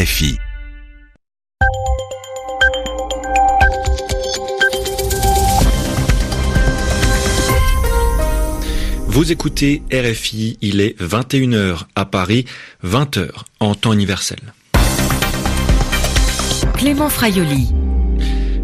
RFI. Vous écoutez RFI, il est 21h à Paris, 20h en temps universel. Clément Fraioli.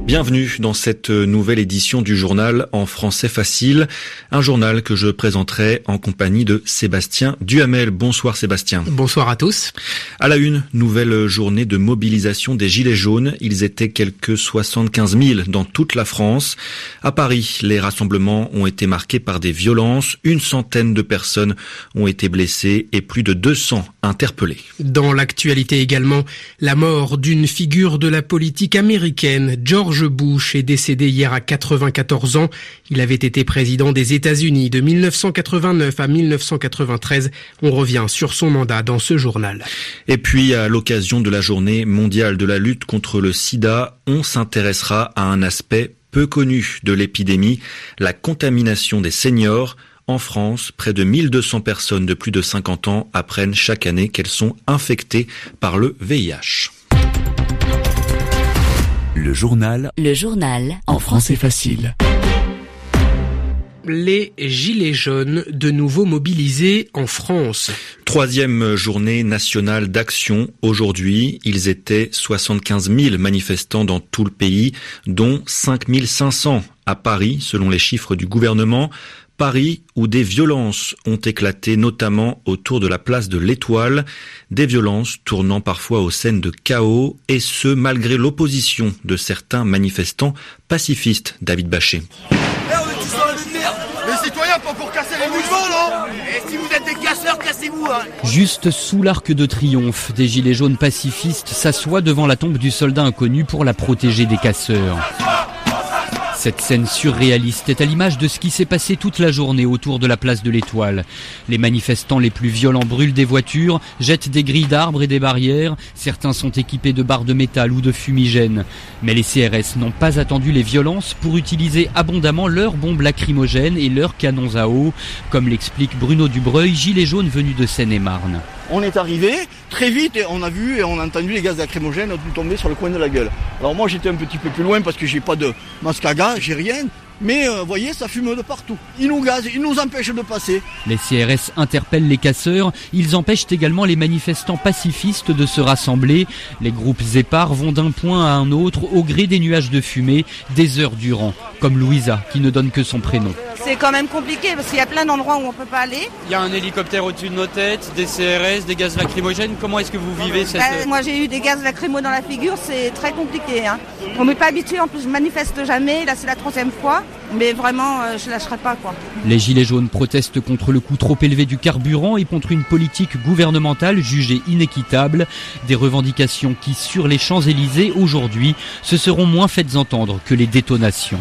Bienvenue dans cette nouvelle édition du journal en français facile, un journal que je présenterai en compagnie de Sébastien Duhamel. Bonsoir Sébastien. Bonsoir à tous. À la une, nouvelle journée de mobilisation des Gilets jaunes. Ils étaient quelques 75 000 dans toute la France. À Paris, les rassemblements ont été marqués par des violences. Une centaine de personnes ont été blessées et plus de 200 interpellées. Dans l'actualité également, la mort d'une figure de la politique américaine, George George Bush est décédé hier à 94 ans. Il avait été président des États-Unis de 1989 à 1993. On revient sur son mandat dans ce journal. Et puis, à l'occasion de la journée mondiale de la lutte contre le sida, on s'intéressera à un aspect peu connu de l'épidémie, la contamination des seniors. En France, près de 1200 personnes de plus de 50 ans apprennent chaque année qu'elles sont infectées par le VIH. Le journal. Le journal. En français facile. Les Gilets jaunes de nouveau mobilisés en France. Troisième journée nationale d'action aujourd'hui. Ils étaient 75 000 manifestants dans tout le pays, dont 5 500 à Paris, selon les chiffres du gouvernement. Paris où des violences ont éclaté notamment autour de la place de l'Étoile, des violences tournant parfois aux scènes de chaos et ce malgré l'opposition de certains manifestants pacifistes, David Bachet. Juste sous l'arc de triomphe, des gilets jaunes pacifistes s'assoient devant la tombe du soldat inconnu pour la protéger des casseurs. Cette scène surréaliste est à l'image de ce qui s'est passé toute la journée autour de la place de l'Étoile. Les manifestants les plus violents brûlent des voitures, jettent des grilles d'arbres et des barrières, certains sont équipés de barres de métal ou de fumigènes. Mais les CRS n'ont pas attendu les violences pour utiliser abondamment leurs bombes lacrymogènes et leurs canons à eau, comme l'explique Bruno Dubreuil, gilet jaune venu de Seine-et-Marne. On est arrivé très vite et on a vu et on a entendu les gaz lacrymogènes tout tomber sur le coin de la gueule. Alors moi j'étais un petit peu plus loin parce que j'ai pas de masque à gaz, j'ai rien. Mais euh, vous voyez, ça fume de partout. Ils nous gazent, ils nous empêchent de passer. Les CRS interpellent les casseurs. Ils empêchent également les manifestants pacifistes de se rassembler. Les groupes épars vont d'un point à un autre au gré des nuages de fumée, des heures durant. Comme Louisa, qui ne donne que son prénom. C'est quand même compliqué parce qu'il y a plein d'endroits où on ne peut pas aller. Il y a un hélicoptère au-dessus de nos têtes, des CRS, des gaz lacrymogènes. Comment est-ce que vous vivez cette... Bah, moi j'ai eu des gaz lacrymaux dans la figure, c'est très compliqué. Hein. On n'est pas habitué, en plus je manifeste jamais. Là c'est la troisième fois. Mais vraiment, euh, je lâcherai pas quoi. Les Gilets jaunes protestent contre le coût trop élevé du carburant et contre une politique gouvernementale jugée inéquitable. Des revendications qui, sur les Champs-Élysées aujourd'hui, se seront moins faites entendre que les détonations.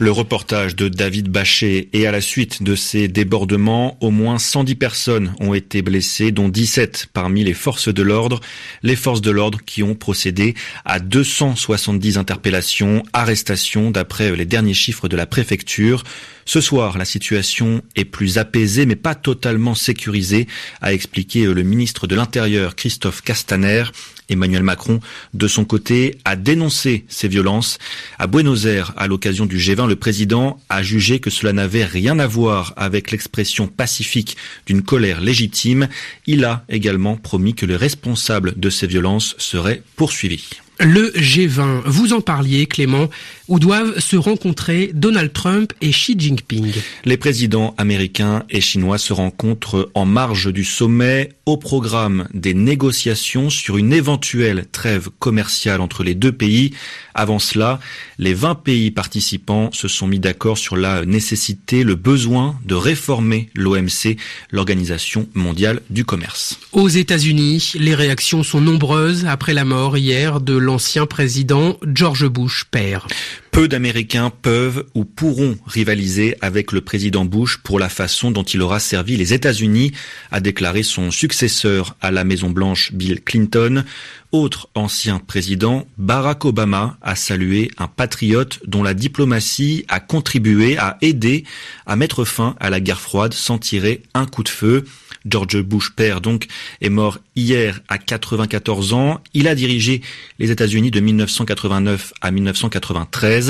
Le reportage de David Bachet et à la suite de ces débordements, au moins 110 personnes ont été blessées, dont 17 parmi les forces de l'ordre. Les forces de l'ordre qui ont procédé à 270 interpellations, arrestations d'après les derniers chiffres de la préfecture. Ce soir, la situation est plus apaisée mais pas totalement sécurisée, a expliqué le ministre de l'Intérieur Christophe Castaner. Emmanuel Macron, de son côté, a dénoncé ces violences. À Buenos Aires, à l'occasion du G20, le président a jugé que cela n'avait rien à voir avec l'expression pacifique d'une colère légitime. Il a également promis que les responsables de ces violences seraient poursuivis. Le G20, vous en parliez Clément, où doivent se rencontrer Donald Trump et Xi Jinping. Les présidents américains et chinois se rencontrent en marge du sommet au programme des négociations sur une éventuelle trêve commerciale entre les deux pays. Avant cela, les 20 pays participants se sont mis d'accord sur la nécessité, le besoin de réformer l'OMC, l'Organisation mondiale du commerce. Aux États-Unis, les réactions sont nombreuses après la mort hier de l'ancien président George Bush père. Peu d'Américains peuvent ou pourront rivaliser avec le président Bush pour la façon dont il aura servi les États-Unis, a déclaré son successeur à la Maison-Blanche, Bill Clinton. Autre ancien président, Barack Obama a salué un patriote dont la diplomatie a contribué à aider à mettre fin à la guerre froide sans tirer un coup de feu. George Bush père donc est mort hier à 94 ans. Il a dirigé les États-Unis de 1989 à 1993.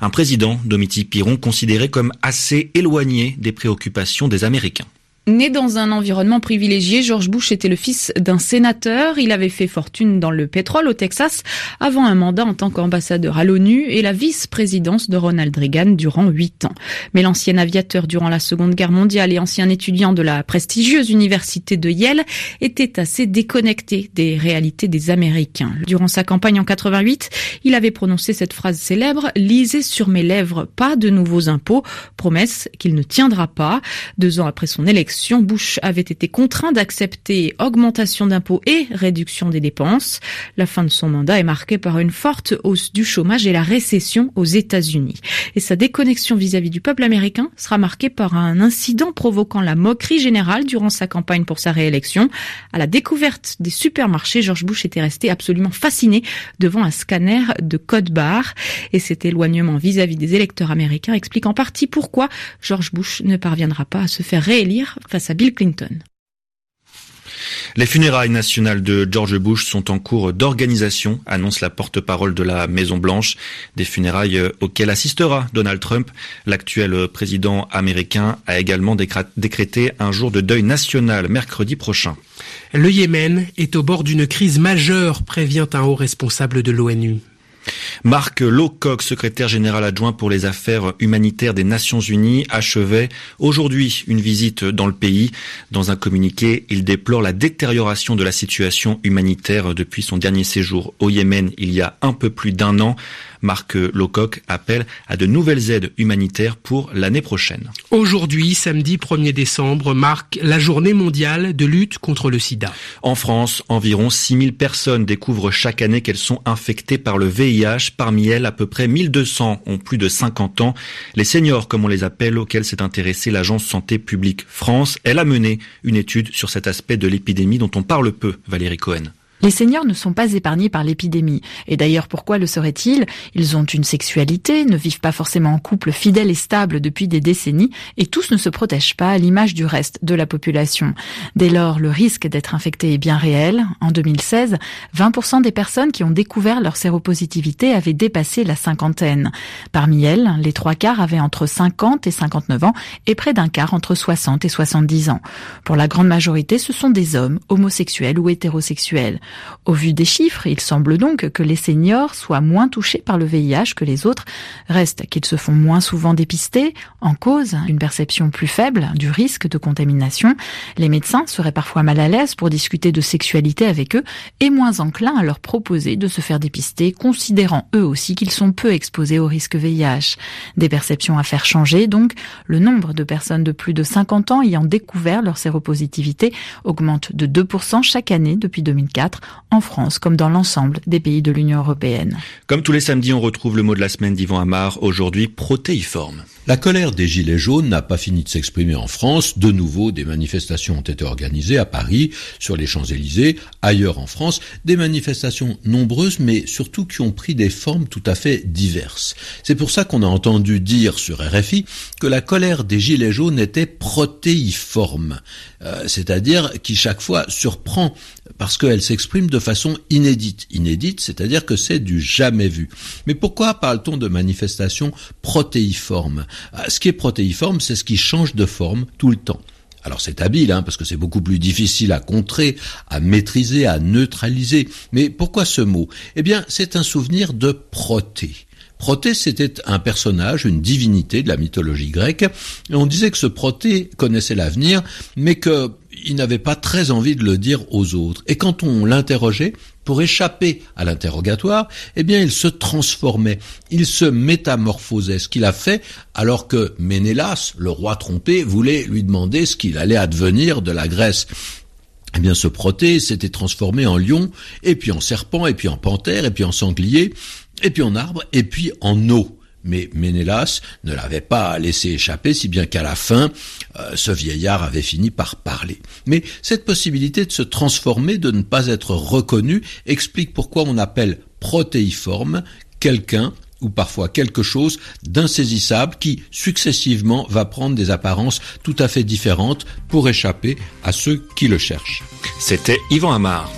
Un président, Domiti Piron, considéré comme assez éloigné des préoccupations des Américains. Né dans un environnement privilégié, George Bush était le fils d'un sénateur. Il avait fait fortune dans le pétrole au Texas avant un mandat en tant qu'ambassadeur à l'ONU et la vice-présidence de Ronald Reagan durant huit ans. Mais l'ancien aviateur durant la Seconde Guerre mondiale et ancien étudiant de la prestigieuse université de Yale était assez déconnecté des réalités des Américains. Durant sa campagne en 88, il avait prononcé cette phrase célèbre Lisez sur mes lèvres, pas de nouveaux impôts, promesse qu'il ne tiendra pas. Deux ans après son élection, Bush avait été contraint d'accepter augmentation d'impôts et réduction des dépenses. La fin de son mandat est marquée par une forte hausse du chômage et la récession aux États-Unis. Et sa déconnexion vis-à-vis du peuple américain sera marquée par un incident provoquant la moquerie générale durant sa campagne pour sa réélection. À la découverte des supermarchés, George Bush était resté absolument fasciné devant un scanner de code barre. Et cet éloignement vis-à-vis des électeurs américains explique en partie pourquoi George Bush ne parviendra pas à se faire réélire face à Bill Clinton. Les funérailles nationales de George Bush sont en cours d'organisation, annonce la porte-parole de la Maison Blanche. Des funérailles auxquelles assistera Donald Trump. L'actuel président américain a également décrété un jour de deuil national mercredi prochain. Le Yémen est au bord d'une crise majeure, prévient un haut responsable de l'ONU. Marc Lowcock, secrétaire général adjoint pour les affaires humanitaires des Nations Unies, achevait aujourd'hui une visite dans le pays. Dans un communiqué, il déplore la détérioration de la situation humanitaire depuis son dernier séjour au Yémen il y a un peu plus d'un an. Marc Locoq appelle à de nouvelles aides humanitaires pour l'année prochaine. Aujourd'hui, samedi 1er décembre, marque la journée mondiale de lutte contre le sida. En France, environ 6000 personnes découvrent chaque année qu'elles sont infectées par le VIH. Parmi elles, à peu près 1200 ont plus de 50 ans. Les seniors, comme on les appelle, auxquels s'est intéressée l'agence Santé publique France, elle a mené une étude sur cet aspect de l'épidémie dont on parle peu, Valérie Cohen. Les seniors ne sont pas épargnés par l'épidémie. Et d'ailleurs, pourquoi le seraient-ils? Ils ont une sexualité, ne vivent pas forcément en couple fidèle et stable depuis des décennies, et tous ne se protègent pas à l'image du reste de la population. Dès lors, le risque d'être infecté est bien réel. En 2016, 20% des personnes qui ont découvert leur séropositivité avaient dépassé la cinquantaine. Parmi elles, les trois quarts avaient entre 50 et 59 ans, et près d'un quart entre 60 et 70 ans. Pour la grande majorité, ce sont des hommes, homosexuels ou hétérosexuels. Au vu des chiffres, il semble donc que les seniors soient moins touchés par le VIH que les autres. Reste qu'ils se font moins souvent dépister, en cause une perception plus faible du risque de contamination. Les médecins seraient parfois mal à l'aise pour discuter de sexualité avec eux et moins enclins à leur proposer de se faire dépister, considérant eux aussi qu'ils sont peu exposés au risque VIH. Des perceptions à faire changer, donc le nombre de personnes de plus de 50 ans ayant découvert leur séropositivité augmente de 2% chaque année depuis 2004 en France comme dans l'ensemble des pays de l'Union européenne. Comme tous les samedis, on retrouve le mot de la semaine d'Yvan Amar, aujourd'hui protéiforme. La colère des Gilets jaunes n'a pas fini de s'exprimer en France. De nouveau, des manifestations ont été organisées à Paris, sur les Champs-Élysées, ailleurs en France. Des manifestations nombreuses, mais surtout qui ont pris des formes tout à fait diverses. C'est pour ça qu'on a entendu dire sur RFI que la colère des Gilets jaunes était protéiforme, euh, c'est-à-dire qui chaque fois surprend parce qu'elle s'exprime de façon inédite. Inédite, c'est-à-dire que c'est du jamais vu. Mais pourquoi parle-t-on de manifestations protéiformes ah, ce qui est protéiforme, c'est ce qui change de forme tout le temps. Alors c'est habile, hein, parce que c'est beaucoup plus difficile à contrer, à maîtriser, à neutraliser. Mais pourquoi ce mot? Eh bien, c'est un souvenir de Proté. Proté, c'était un personnage, une divinité de la mythologie grecque. Et on disait que ce Proté connaissait l'avenir, mais qu'il n'avait pas très envie de le dire aux autres. Et quand on l'interrogeait, pour échapper à l'interrogatoire, eh bien, il se transformait, il se métamorphosait, ce qu'il a fait alors que Ménélas, le roi trompé, voulait lui demander ce qu'il allait advenir de la Grèce. Eh bien, ce Proté s'était transformé en lion, et puis en serpent, et puis en panthère, et puis en sanglier, et puis en arbre, et puis en eau mais Ménélas ne l'avait pas laissé échapper, si bien qu'à la fin, euh, ce vieillard avait fini par parler. Mais cette possibilité de se transformer, de ne pas être reconnu, explique pourquoi on appelle protéiforme quelqu'un ou parfois quelque chose d'insaisissable qui, successivement, va prendre des apparences tout à fait différentes pour échapper à ceux qui le cherchent. C'était Yvan Amar.